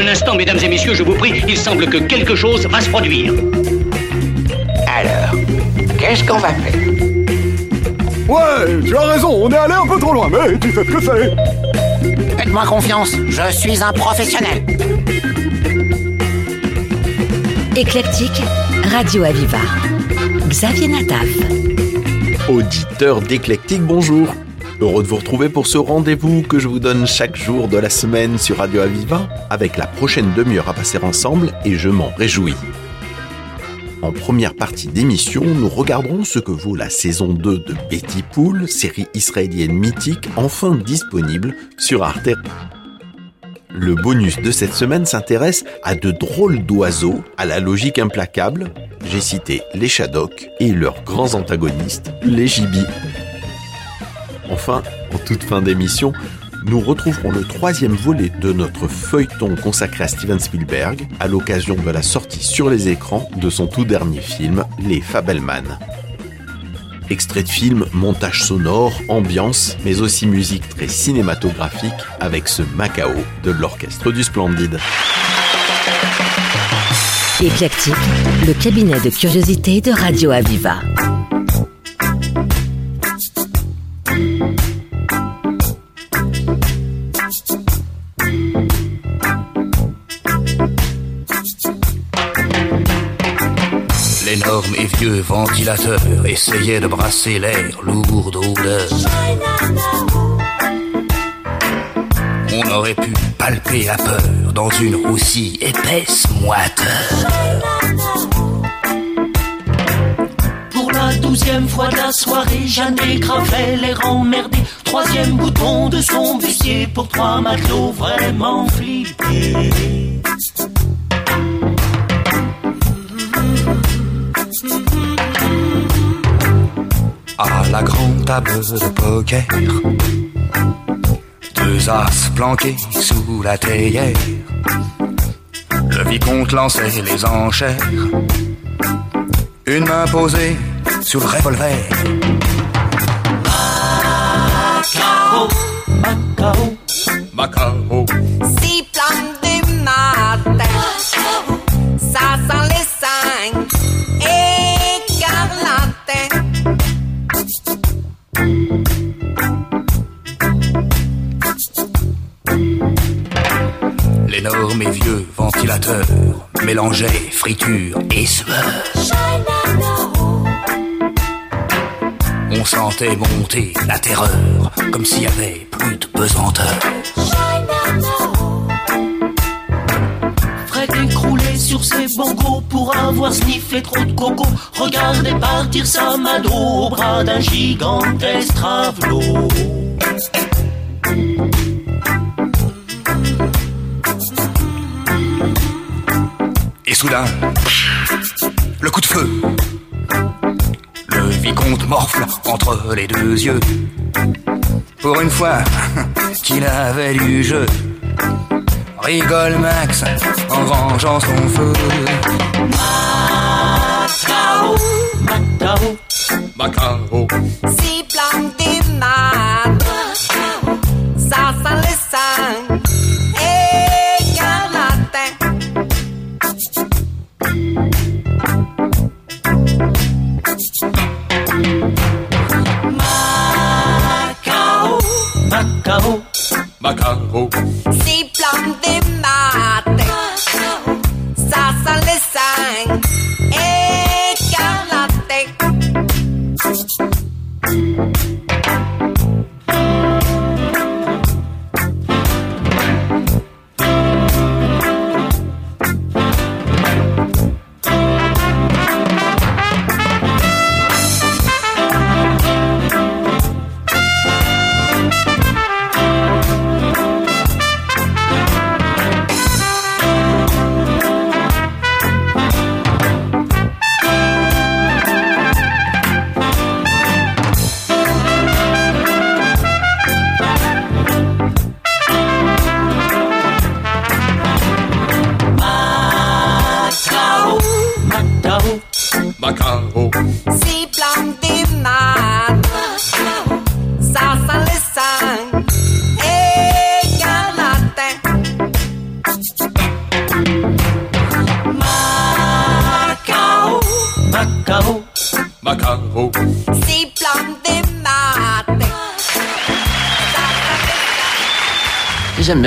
Un instant, mesdames et messieurs, je vous prie, il semble que quelque chose va se produire. Alors, qu'est-ce qu'on va faire? Ouais, tu as raison, on est allé un peu trop loin, mais tu sais ce que c'est. Faites-moi confiance, je suis un professionnel. Éclectique, Radio Aviva. Xavier Nataf. Auditeur d'Éclectique, bonjour. Heureux de vous retrouver pour ce rendez-vous que je vous donne chaque jour de la semaine sur Radio Aviva, avec la prochaine demi-heure à passer ensemble et je m'en réjouis. En première partie d'émission, nous regarderons ce que vaut la saison 2 de Betty Pool, série israélienne mythique enfin disponible sur Arte. Le bonus de cette semaine s'intéresse à de drôles d'oiseaux à la logique implacable. J'ai cité les Shadok et leurs grands antagonistes, les Gibis. Enfin, en toute fin d'émission, nous retrouverons le troisième volet de notre feuilleton consacré à Steven Spielberg à l'occasion de la sortie sur les écrans de son tout dernier film, Les Fabelman. Extrait de film, montage sonore, ambiance, mais aussi musique très cinématographique avec ce Macao de l'orchestre du Splendide. Éclectique, le cabinet de curiosité de Radio Aviva. L'énorme et vieux ventilateur essayait de brasser l'air lourd d'odeur. On aurait pu palper la peur dans une aussi épaisse moiteur. Pour la douzième fois de la soirée, Jeanne Gravel l'air emmerdé. Troisième bouton de son bustier pour trois matelots vraiment flippés. À la grande table de poker, deux as planqués sous la théière. Le vicomte lançait les enchères, une main posée sur le revolver. Macao, Macao, Macao, mélangeait friture et sueur. On sentait monter la terreur, comme s'il y avait plus de pesanteur. Fred écroulé sur ses bongos pour avoir sniffé trop de coco. Regardez partir sa mado au bras d'un gigantesque travelot. Et soudain, le coup de feu. Le vicomte morfle entre les deux yeux. Pour une fois qu'il avait du jeu. Rigole Max en vengeant son feu. Macao, Macao, Si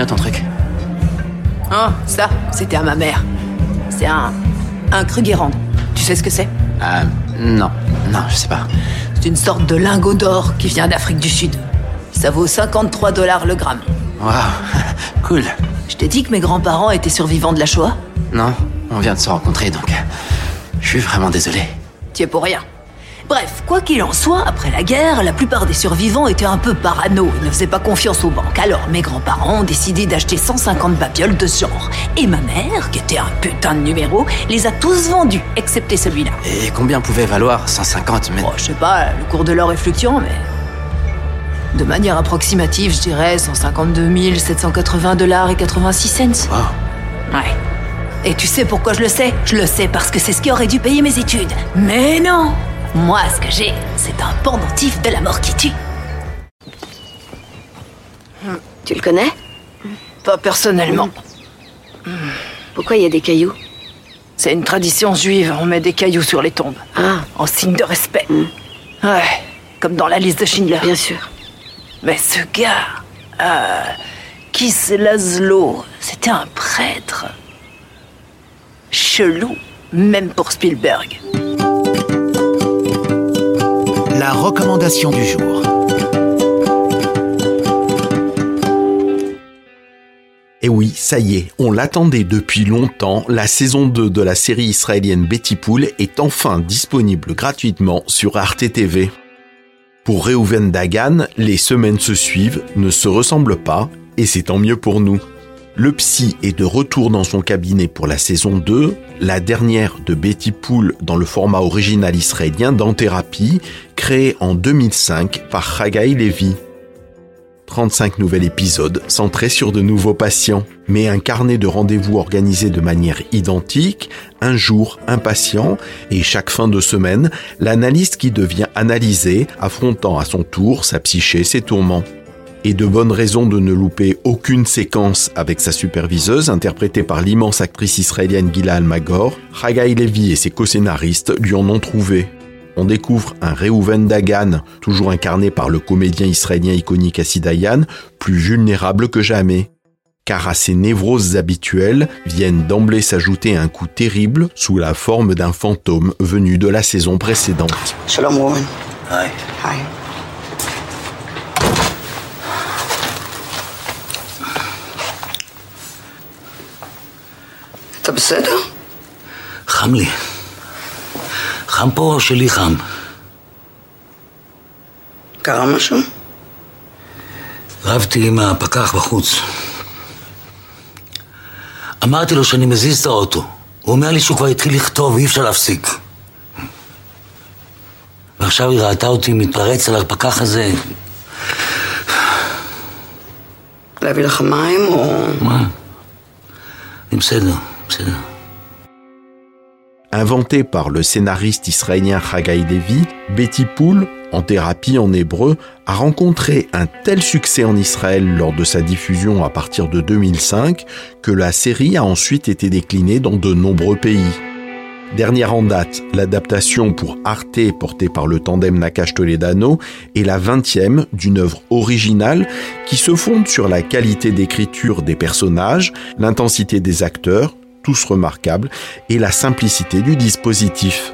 bien ton truc. Oh, ça, c'était à ma mère. C'est un. un Krugerrand. Tu sais ce que c'est? Ah, non, non, je sais pas. C'est une sorte de lingot d'or qui vient d'Afrique du Sud. Ça vaut 53 dollars le gramme. Waouh, cool. Je t'ai dit que mes grands-parents étaient survivants de la Shoah? Non, on vient de se rencontrer donc. euh, Je suis vraiment désolé. T'y es pour rien. Bref, quoi qu'il en soit, après la guerre, la plupart des survivants étaient un peu parano et ne faisaient pas confiance aux banques. Alors mes grands-parents ont décidé d'acheter 150 babioles de ce genre. Et ma mère, qui était un putain de numéro, les a tous vendus, excepté celui-là. Et combien pouvait valoir 150 mais... Bon, je sais pas, le cours de l'or est fluctuant, mais... De manière approximative, je dirais 152 780 dollars et 86 cents. Wow. Ouais. Et tu sais pourquoi je le sais? Je le sais parce que c'est ce qui aurait dû payer mes études. Mais non Moi, ce que j'ai, c'est un pendentif de la mort qui tue. Tu le connais? Pas personnellement. Pourquoi il y a des cailloux? C'est une tradition juive, on met des cailloux sur les tombes. Ah, En signe de respect. Ouais, comme dans la liste de Schindler. bien sûr. Mais ce gars, euh, Kiss Laszlo, c'était un prêtre. Chelou, même pour Spielberg. La recommandation du jour. Et oui, ça y est, on l'attendait depuis longtemps, la saison 2 de la série israélienne Betty Pool est enfin disponible gratuitement sur Arte TV. Pour Reuven Dagan, les semaines se suivent, ne se ressemblent pas, et c'est tant mieux pour nous. Le psy est de retour dans son cabinet pour la saison 2, la dernière de Betty Pool dans le format original israélien dans Thérapie, créé en 2005 par Haggai Levy. 35 nouveaux épisodes centrés sur de nouveaux patients, mais un carnet de rendez-vous organisé de manière identique, un jour un patient, et chaque fin de semaine, l'analyste qui devient analysé, affrontant à son tour sa psyché, ses tourments. Et de bonnes raisons de ne louper aucune séquence avec sa superviseuse, interprétée par l'immense actrice israélienne Gila Almagor, Haggai Levy et ses co-scénaristes lui en ont trouvé on découvre un Reuven Dagan, toujours incarné par le comédien israélien iconique Assi Dayan, plus vulnérable que jamais. Car à ses névroses habituelles viennent d'emblée s'ajouter un coup terrible sous la forme d'un fantôme venu de la saison précédente. Shalom. Hi. בסדר? חם לי. חם פה או שלי חם? קרה משהו? רבתי עם הפקח בחוץ. אמרתי לו שאני מזיז את האוטו. הוא אומר לי שהוא כבר התחיל לכתוב, אי אפשר להפסיק. ועכשיו היא ראתה אותי מתפרץ על הפקח הזה. להביא לך מים או... מה? אני בסדר, Inventé par le scénariste israélien Haggai Levy, Betty Pool, en thérapie en hébreu, a rencontré un tel succès en Israël lors de sa diffusion à partir de 2005 que la série a ensuite été déclinée dans de nombreux pays. Dernière en date, l'adaptation pour Arte portée par le tandem Nakash Toledano est la 20e d'une œuvre originale qui se fonde sur la qualité d'écriture des personnages, l'intensité des acteurs, tous remarquables, et la simplicité du dispositif.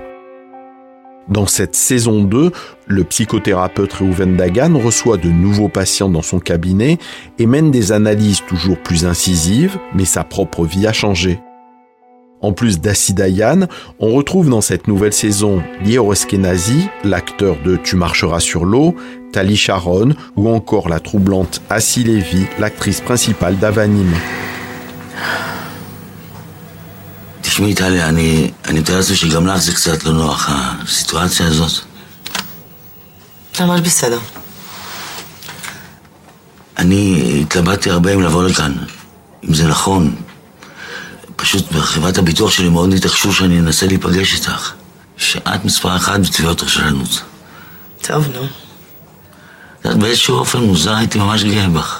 Dans cette saison 2, le psychothérapeute Reuven Dagan reçoit de nouveaux patients dans son cabinet et mène des analyses toujours plus incisives, mais sa propre vie a changé. En plus d'Assi Dayan, on retrouve dans cette nouvelle saison Lior Eskenazi, l'acteur de Tu marcheras sur l'eau, Tali Sharon ou encore la troublante Assi Levy, l'actrice principale d'Avanim. תשמעי, טלי, אני, אני מתאר לעצמי שגם לך זה קצת לא נוח, הסיטואציה הזאת. ממש בסדר. אני התלבטתי הרבה אם לבוא לכאן, אם זה נכון. פשוט בחברת הביטוח שלי מאוד התעקשו שאני אנסה להיפגש איתך. שאת מספר אחת בתביעות רשלנות. טוב, נו. את יודעת, באיזשהו אופן מוזר הייתי ממש גאה בך.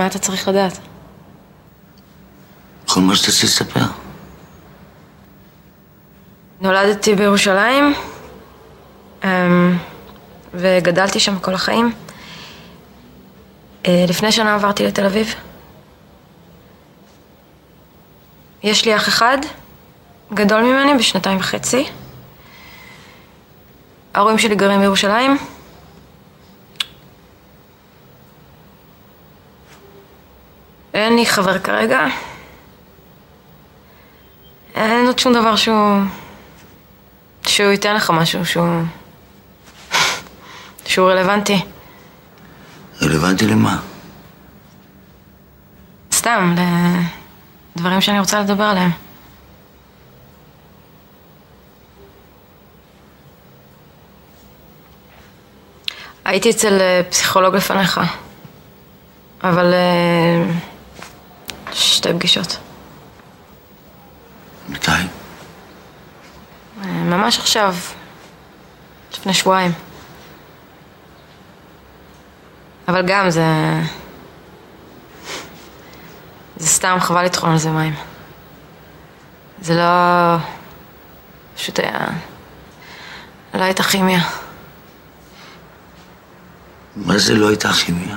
מה אתה צריך לדעת? כל מה שתעשי לספר. נולדתי בירושלים אמ, וגדלתי שם כל החיים. אה, לפני שנה עברתי לתל אביב. יש לי אח אחד, גדול ממני בשנתיים וחצי. ההורים שלי גרים בירושלים. אין לי חבר כרגע. אין עוד שום דבר שהוא... שהוא ייתן לך משהו שהוא... שהוא רלוונטי. רלוונטי למה? סתם, לדברים שאני רוצה לדבר עליהם. הייתי אצל אה, פסיכולוג לפניך, אבל אה, שתי פגישות. מתי? אה, ממש עכשיו, לפני שבועיים. אבל גם זה... זה סתם חבל לטחון על זה מים. זה לא... פשוט היה... לא הייתה כימיה. מה זה לא הייתה כימיה?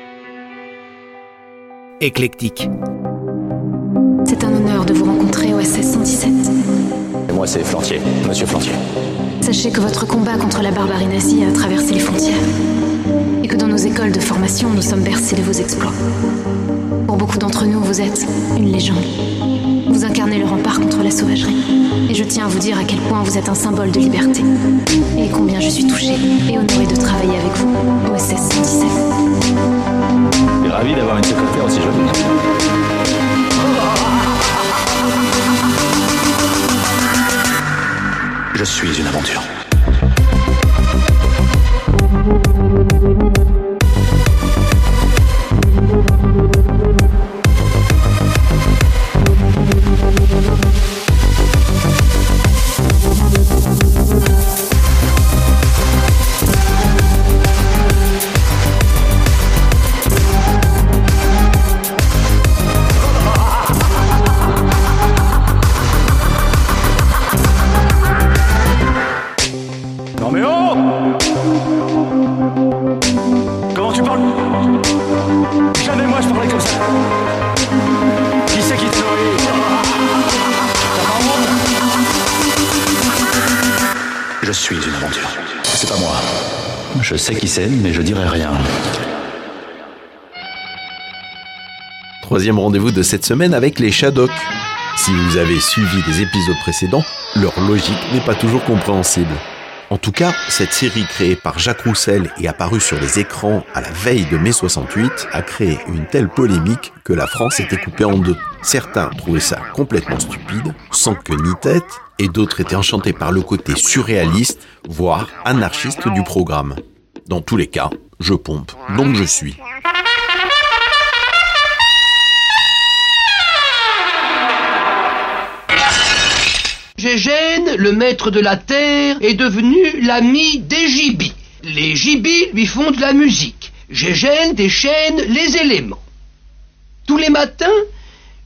Éclectique. C'est un honneur de vous rencontrer au SS 117. Et moi, c'est Flantier, monsieur Flantier. Sachez que votre combat contre la barbarie nazie a traversé les frontières. Et que dans nos écoles de formation, nous sommes bercés de vos exploits. Pour beaucoup d'entre nous, vous êtes une légende. Vous incarnez le rempart contre la sauvagerie. Et je tiens à vous dire à quel point vous êtes un symbole de liberté. Et combien je suis touchée et honorée de travailler avec vous au SS 117. Ravi d'avoir une secrétaire aussi jeune. Je suis une aventure. Je sais qui c'est, mais je dirai rien. Troisième rendez-vous de cette semaine avec les Shadok. Si vous avez suivi les épisodes précédents, leur logique n'est pas toujours compréhensible. En tout cas, cette série créée par Jacques Roussel et apparue sur les écrans à la veille de mai 68 a créé une telle polémique que la France était coupée en deux. Certains trouvaient ça complètement stupide, sans queue ni tête, et d'autres étaient enchantés par le côté surréaliste, voire anarchiste du programme. Dans tous les cas, je pompe, donc je suis. Gégène, le maître de la terre, est devenu l'ami d'Égibi. Les gibis lui font de la musique. Gégène déchaîne les éléments. Tous les matins,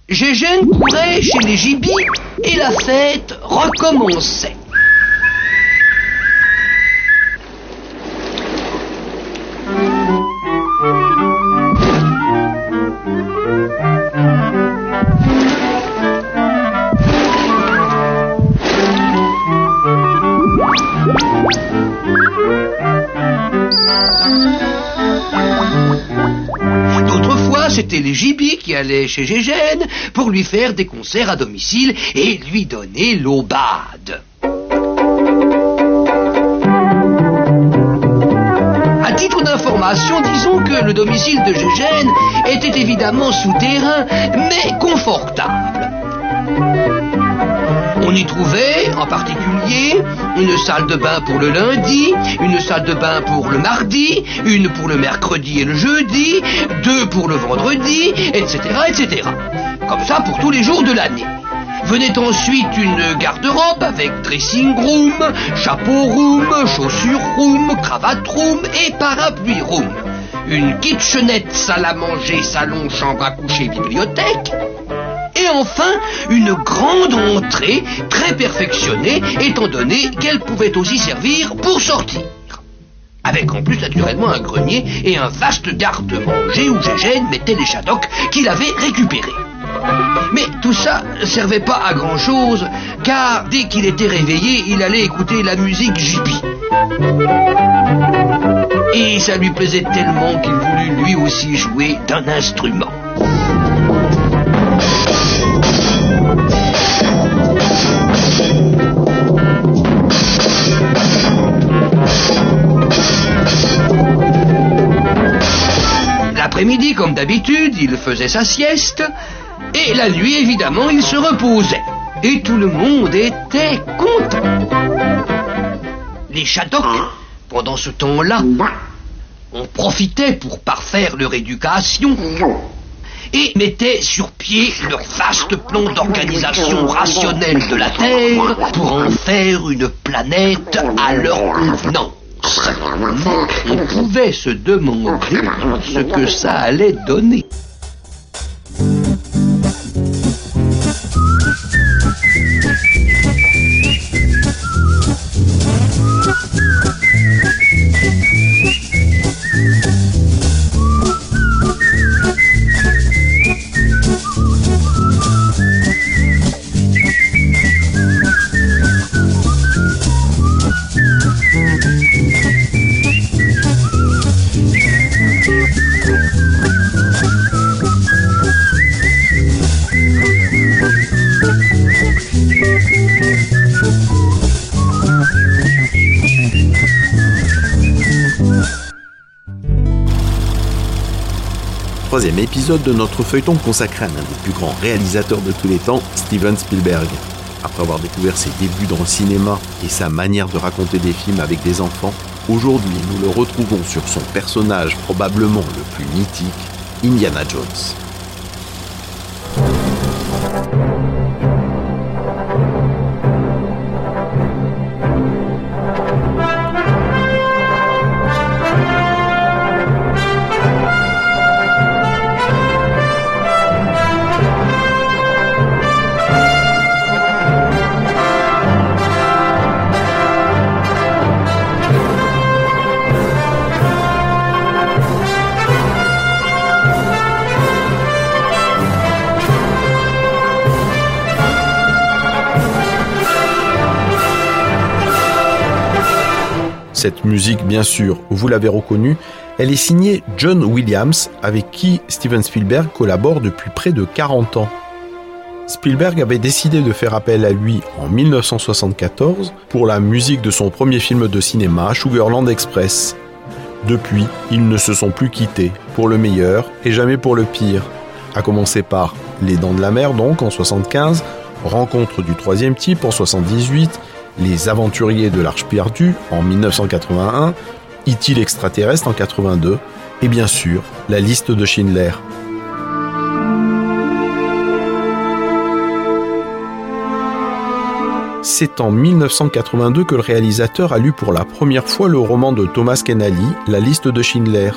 Gégène courait chez les gibis et la fête recommençait. D'autres fois, c'était les gibis qui allaient chez Gégène pour lui faire des concerts à domicile et lui donner l'aubade. À titre d'information, disons que le domicile de Gégène était évidemment souterrain, mais confortable. On y trouvait, en particulier, une salle de bain pour le lundi, une salle de bain pour le mardi, une pour le mercredi et le jeudi, deux pour le vendredi, etc., etc. Comme ça pour tous les jours de l'année. Venait ensuite une garde-robe avec dressing room, chapeau room, chaussure room, cravate room et parapluie room. Une kitchenette, salle à manger, salon, chambre à coucher, bibliothèque. Et enfin, une grande entrée très perfectionnée, étant donné qu'elle pouvait aussi servir pour sortir. Avec en plus naturellement un grenier et un vaste garde-manger où Gégène mettait les chadocs qu'il avait récupérés. Mais tout ça servait pas à grand chose, car dès qu'il était réveillé, il allait écouter la musique Jibi. Et ça lui plaisait tellement qu'il voulut lui aussi jouer d'un instrument. L'après-midi, comme d'habitude, il faisait sa sieste, et la nuit, évidemment, il se reposait. Et tout le monde était content. Les chadocs, pendant ce temps-là, on profitait pour parfaire leur éducation et mettaient sur pied leur vaste plan d'organisation rationnelle de la Terre pour en faire une planète à leur convenance. On pouvait se demander ce que ça allait donner. Épisode de notre feuilleton consacré à l'un des plus grands réalisateurs de tous les temps, Steven Spielberg. Après avoir découvert ses débuts dans le cinéma et sa manière de raconter des films avec des enfants, aujourd'hui nous le retrouvons sur son personnage probablement le plus mythique, Indiana Jones. Cette musique, bien sûr, vous l'avez reconnue, elle est signée John Williams, avec qui Steven Spielberg collabore depuis près de 40 ans. Spielberg avait décidé de faire appel à lui en 1974 pour la musique de son premier film de cinéma, Sugarland Express. Depuis, ils ne se sont plus quittés, pour le meilleur et jamais pour le pire. À commencer par Les Dents de la Mer, donc en 75, Rencontre du troisième type en 78, Les Aventuriers de l'Arche perdue en 1981, E.T. l'extraterrestre en 82, et bien sûr, La liste de Schindler. c'est en 1982 que le réalisateur a lu pour la première fois le roman de Thomas Kennedy, La liste de Schindler.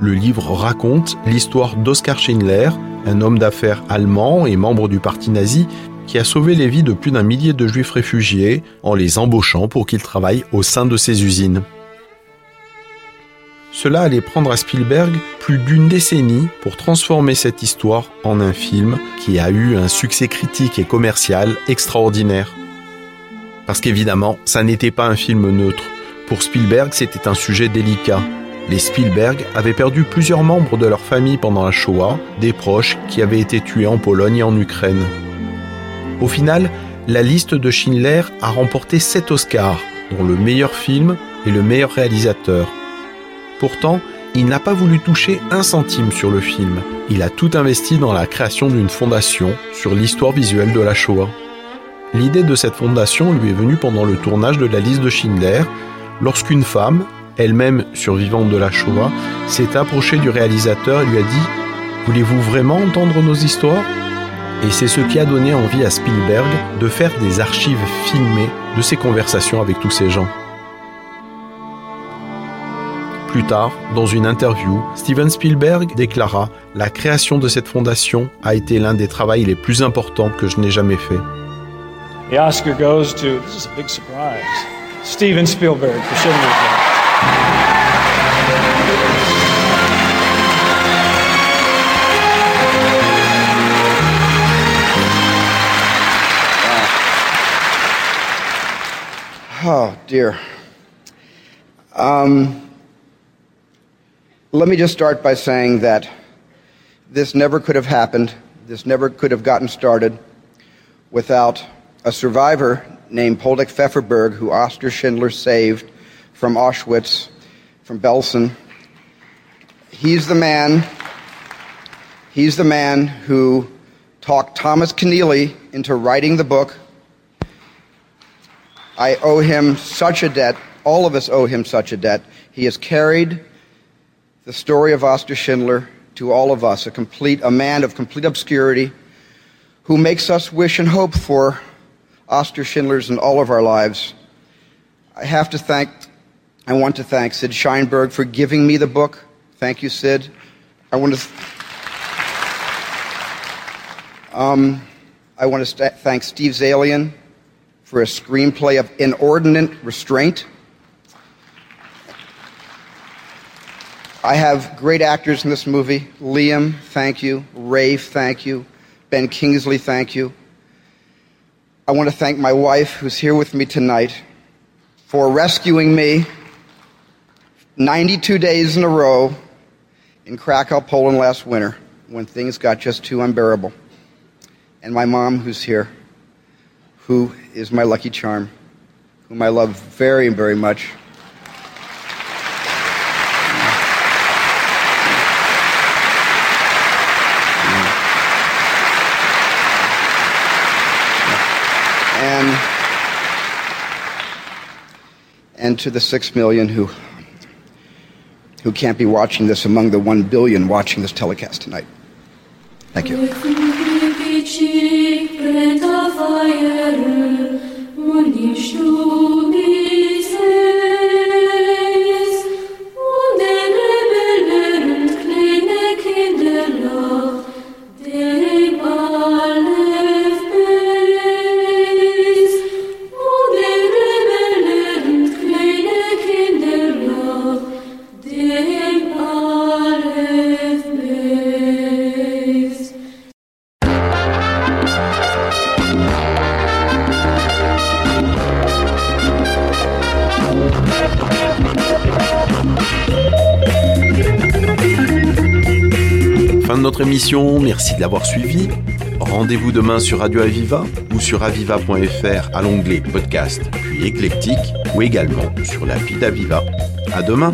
Le livre raconte l'histoire d'Oskar Schindler, un homme d'affaires allemand et membre du parti nazi qui a sauvé les vies de plus d'un millier de juifs réfugiés en les embauchant pour qu'ils travaillent au sein de ses usines. Cela allait prendre à Spielberg plus d'une décennie pour transformer cette histoire en un film qui a eu un succès critique et commercial extraordinaire. Parce qu'évidemment, ça n'était pas un film neutre. Pour Spielberg, c'était un sujet délicat. Les Spielberg avaient perdu plusieurs membres de leur famille pendant la Shoah, des proches qui avaient été tués en Pologne et en Ukraine. Au final, la liste de Schindler a remporté 7 Oscars, dont le meilleur film et le meilleur réalisateur. Pourtant, il n'a pas voulu toucher un centime sur le film. Il a tout investi dans la création d'une fondation sur l'histoire visuelle de la Shoah. L'idée de cette fondation lui est venue pendant le tournage de la liste de Schindler, lorsqu'une femme, elle-même survivante de la Shoah, s'est approchée du réalisateur et lui a dit Voulez-vous vraiment entendre nos histoires? Et c'est ce qui a donné envie à Spielberg de faire des archives filmées de ses conversations avec tous ces gens. Plus tard, dans une interview, Steven Spielberg déclara La création de cette fondation a été l'un des travaux les plus importants que je n'ai jamais fait. Oh, dear. Um, let me just start by saying that this never could have happened, this never could have gotten started without a survivor named Poldek Pfefferberg, who Oskar Schindler saved from Auschwitz, from Belsen. He's the man, he's the man who talked Thomas Keneally into writing the book I owe him such a debt. All of us owe him such a debt. He has carried the story of Oskar Schindler to all of us, a complete, a man of complete obscurity who makes us wish and hope for Oskar Schindler's in all of our lives. I have to thank, I want to thank Sid Sheinberg for giving me the book. Thank you, Sid. I want to, um, I want to st- thank Steve Zalian for a screenplay of inordinate restraint. I have great actors in this movie. Liam, thank you. Rafe, thank you. Ben Kingsley, thank you. I want to thank my wife, who's here with me tonight, for rescuing me 92 days in a row in Krakow, Poland last winter when things got just too unbearable. And my mom, who's here, who is my lucky charm, whom I love very, very much. And, and to the six million who, who can't be watching this among the one billion watching this telecast tonight. Thank you. Fin de notre merci de l'avoir suivi. Rendez-vous demain sur Radio Aviva ou sur aviva.fr à l'onglet podcast, puis éclectique, ou également sur l'appli d'Aviva. À demain!